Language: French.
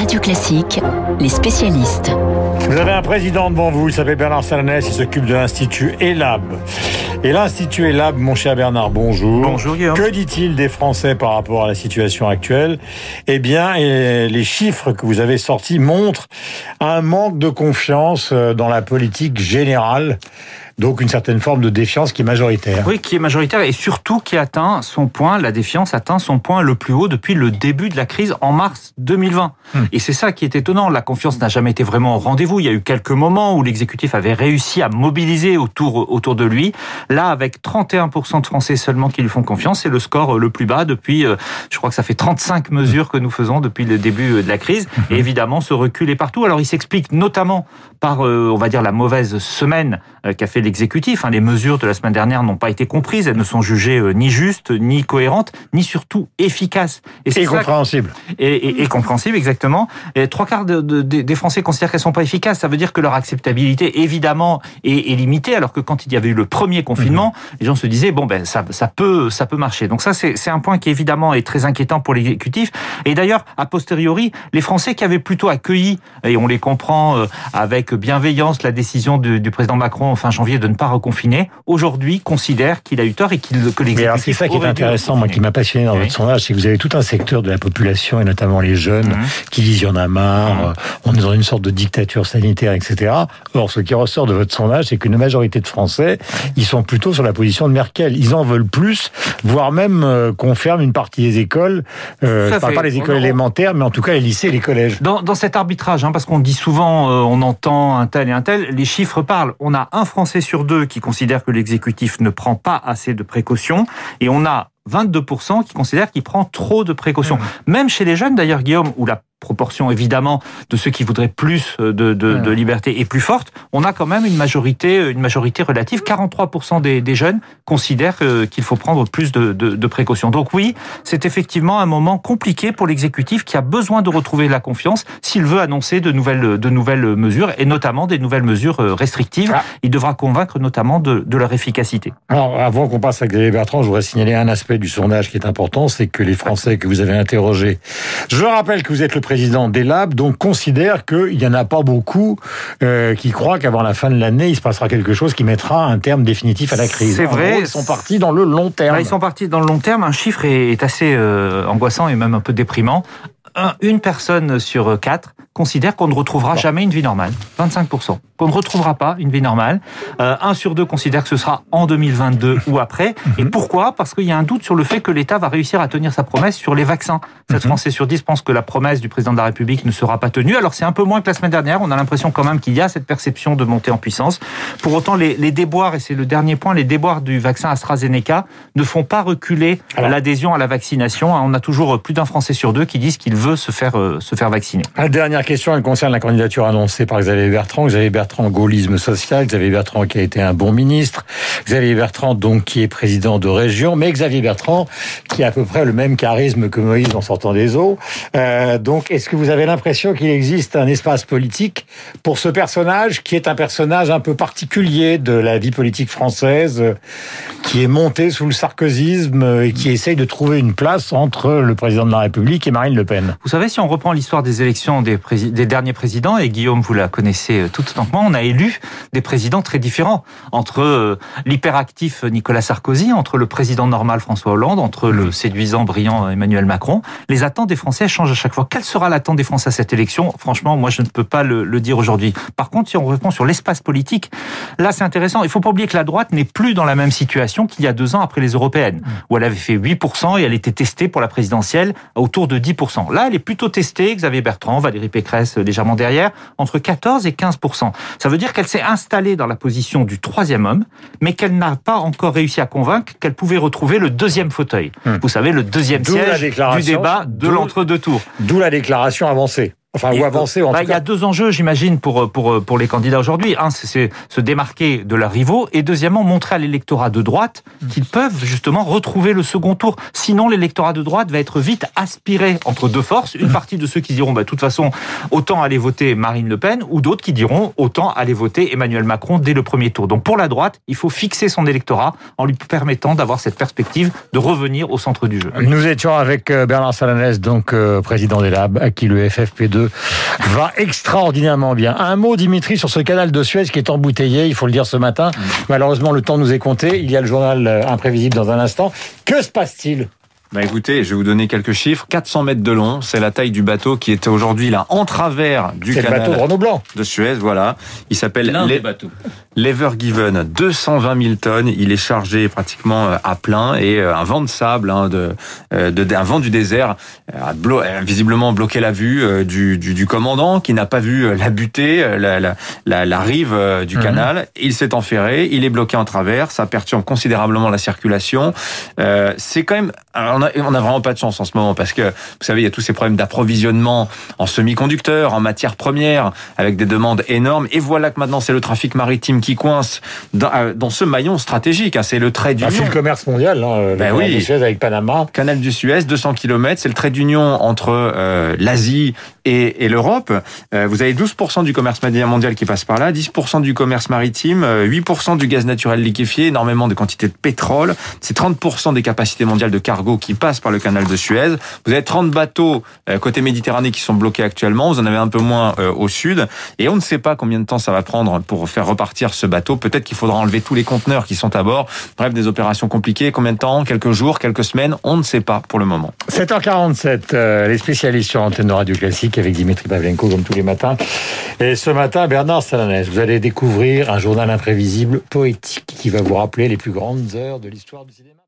Radio Classique, les spécialistes. Vous avez un président devant vous, il s'appelle Bernard Salanès, il s'occupe de l'Institut ELAB. Et l'Institut ELAB, mon cher Bernard, bonjour. Bonjour Guillaume. Que dit-il des Français par rapport à la situation actuelle? Eh bien, les chiffres que vous avez sortis montrent un manque de confiance euh, dans la politique générale donc une certaine forme de défiance qui est majoritaire. Oui, qui est majoritaire et surtout qui atteint son point, la défiance atteint son point le plus haut depuis le début de la crise en mars 2020. Hmm. Et c'est ça qui est étonnant. La confiance n'a jamais été vraiment au rendez-vous. Il y a eu quelques moments où l'exécutif avait réussi à mobiliser autour, autour de lui. Là, avec 31% de Français seulement qui lui font confiance, c'est le score le plus bas depuis, euh, je crois que ça fait 35 mesures que nous faisons depuis le début de la crise. Hmm. Et évidemment, ce recul est partout. Alors, il s'explique notamment par, euh, on va dire, la mauvaise semaine euh, qu'a fait exécutif. Hein. Les mesures de la semaine dernière n'ont pas été comprises, elles ne sont jugées euh, ni justes, ni cohérentes, ni surtout efficaces. Et, et compréhensibles. Et, et, compréhensibles, exactement. Et trois quarts de, de, des Français considèrent qu'elles sont pas efficaces. Ça veut dire que leur acceptabilité, évidemment, est, est limitée. Alors que quand il y avait eu le premier confinement, mhm. les gens se disaient bon ben ça, ça peut, ça peut marcher. Donc ça, c'est un point qui évidemment est très inquiétant pour l'exécutif. Et d'ailleurs, a posteriori, les Français qui avaient plutôt accueilli, et on les comprend euh, avec bienveillance, la décision du, du président Macron fin janvier de ne pas reconfiner, aujourd'hui considère qu'il a eu tort et qu'il que l'exécutif. C'est ça qui est intéressant, moi, qui m'a passionné dans votre sondage, c'est que vous avez tout un secteur de la population et notamment les jeunes mhm. qui disent il y en a marre, mhm. on est dans une sorte de dictature sanitaire, etc. Or, ce qui ressort de votre sondage, c'est qu'une majorité de Français, ils sont plutôt sur la position de Merkel. Ils en veulent plus, voire même euh, qu'on ferme une partie des écoles. Euh, parle pas des écoles élémentaires, mais en tout cas les lycées et les collèges. Dans, dans cet arbitrage, hein, parce qu'on dit souvent, euh, on entend un tel et un tel, les chiffres parlent. On a un Français sur deux qui considère que l'exécutif ne prend pas assez de précautions et on a 22% qui considèrent qu'il prend trop de précautions. Mmh. Même chez les jeunes, d'ailleurs, Guillaume, où la proportion évidemment de ceux qui voudraient plus de, de, de, liberté est plus forte, on a quand même une majorité, une majorité relative. 43% des, des, jeunes considèrent qu'il faut prendre plus de, de précautions. Donc oui, c'est effectivement un moment compliqué pour l'exécutif qui a besoin de retrouver la confiance s'il veut annoncer de nouvelles, de nouvelles mesures et notamment des nouvelles mesures euh, restrictives. Ah. Il devra convaincre notamment de, de leur efficacité. Alors avant qu'on passe à Xavier Bertrand, je voudrais signaler un aspect du sondage qui est important, c'est que les Français que vous avez interrogés, je rappelle que vous êtes le président d'ELAB, donc considère qu'il n'y en a pas beaucoup euh, qui croient qu'avant la fin de l'année, il se passera quelque chose qui mettra un terme définitif à la crise. C'est vrai. ils sont partis dans le long terme. ils sont partis dans le long terme. Un chiffre est, assez euh, angoissant et même un peu déprimant. une personne sur quatre considère qu'on ne retrouvera jamais une vie normale. 25% qu'on ne retrouvera pas une vie normale. Euh, un sur deux considère que ce sera en 2022 ou après. Et mhm. pourquoi? Parce qu'il y a un doute sur le fait que l'État va réussir à tenir sa promesse sur les vaccins. 7 mhm. Français sur 10 pensent que la promesse du président de la République ne sera pas tenue. Alors c'est un peu moins que la semaine dernière. On a l'impression quand même qu'il y a cette perception de montée en puissance. Pour autant, les, les déboires, et c'est le dernier point, les déboires du vaccin AstraZeneca ne font pas reculer l'adhésion à la vaccination. On a toujours plus d'un Français sur deux qui disent qu'il veut se faire, euh, se faire vacciner. La dernière question, elle concerne la candidature annoncée par Xavier Bertrand. Xavier Bertrand gaullisme social, Xavier Bertrand qui a été un bon ministre, Xavier Bertrand donc qui est président de région, mais Xavier Bertrand qui a à peu près le même charisme que Moïse en sortant des eaux. Euh, donc est-ce que vous avez l'impression qu'il existe un espace politique pour ce personnage qui est un personnage un peu particulier de la vie politique française, qui est monté sous le sarkozysme et qui essaye de trouver une place entre le président de la République et Marine Le Pen? Vous savez, si on reprend l'histoire des élections des, des derniers présidents, et Guillaume, vous la connaissez tout autant que moi, on a élu des présidents très différents entre euh, l'hyperactif Nicolas Sarkozy, entre le président normal François Hollande, entre le séduisant, brillant Emmanuel Macron. Les attentes des Français changent à chaque fois. Quelle sera l'attente des Français à cette élection? Franchement, moi, je ne peux pas le, dire aujourd'hui. Par contre, si on répond sur l'espace politique, là, c'est intéressant. Il faut pas oublier que la droite n'est plus dans la même situation qu'il y a deux ans après les européennes, où elle avait fait 8% et elle était testée pour la présidentielle autour de 10%. Là, elle est plutôt testée, Xavier Bertrand, Valérie Pécresse légèrement derrière, entre 14 et 15%. Ça veut dire qu'elle s'est installée dans la position du troisième homme, mais qu'elle n'a pas encore réussi à convaincre qu'elle pouvait retrouver le deuxième fauteuil. Hmm. Vous savez, le deuxième siège du débat de l'entre-deux tours. D'où la déclaration avancée. Enfin, ou avancer en bah, Il y a deux enjeux, j'imagine, pour, pour, pour les candidats aujourd'hui. Un, c'est se démarquer de leurs rivaux. Et deuxièmement, montrer à l'électorat de droite qu'ils peuvent justement retrouver le second tour. Sinon, l'électorat de droite va être vite aspiré entre deux forces. Une partie de ceux qui diront, bah, de toute façon, autant aller voter Marine Le Pen, ou d'autres qui diront, autant aller voter Emmanuel Macron dès le premier tour. Donc pour la droite, il faut fixer son électorat en lui permettant d'avoir cette perspective de revenir au centre du jeu. Nous étions avec euh, Bernard Salanès, donc euh, président des Labs, à qui le FFP2 2022 va extraordinairement bien. Un mot, Dimitri, sur ce canal de Suez qui est embouteillé, il faut le dire ce matin. Malheureusement, le temps nous est compté. Il y a le journal euh, imprévisible dans un instant. Que se passe-t-il? Bah écoutez, je vais vous donner quelques chiffres. 400 mètres de long, c'est la taille du bateau qui est aujourd'hui là en travers du C'est le canal bateau de Renault Blanc. de Suez. Voilà, il s'appelle L'un l'E- des bateaux. l'Ever Given, 220 000 tonnes. Il est chargé pratiquement euh, à plein et euh, un vent de sable, hein, de, euh, de, un vent du désert, a blo- a visiblement bloqué la vue du, du, du commandant qui n'a pas vu la butée, la, la, la, la rive du Mhm. canal. Il s'est enferré, il est bloqué en travers, ça perturbe considérablement la circulation. Euh, c'est quand même, alors on a, on a vraiment pas de chance en ce moment parce que vous savez, il y a tous ces problèmes d'approvisionnement en semi-conducteurs, en matières premières, avec des demandes énormes. Et voilà que maintenant c'est le trafic maritime qui coince dans, euh, dans ce maillon stratégique. hein. C'est le trait Bah, c'est d'union. le commerce mondial, hein, le Ben canal oui. de Suez avec Panama. Canal du Suez, 200 km, c'est le trait d'union entre euh, l'Asie et, et l'Europe. Euh, vous avez 12% du commerce mondial qui passe par là, 10% du commerce maritime, euh, 8% du gaz naturel liquéfié, énormément de quantités de pétrole. C'est 30% des capacités mondiales de cargo qui passent par le canal de Suez. Vous avez 30 bateaux euh, côté Méditerranée qui sont bloqués actuellement. Vous en avez un peu moins euh, au sud. Et on ne sait pas combien de temps ça va prendre pour faire repartir ce bateau. Peut-être qu'il faudra enlever tous les conteneurs qui sont à bord. Bref, des opérations compliquées. Combien de temps? Quelques jours? Quelques semaines? On ne sait pas pour le moment. 7h47, euh, les spécialistes sur Antenne de Radio Classique avec Dimitri Pavlenko comme tous les matins. Et ce matin, Bernard Salanès, vous allez découvrir un journal imprévisible, poétique, qui va vous rappeler les plus grandes heures de l'histoire du cinéma.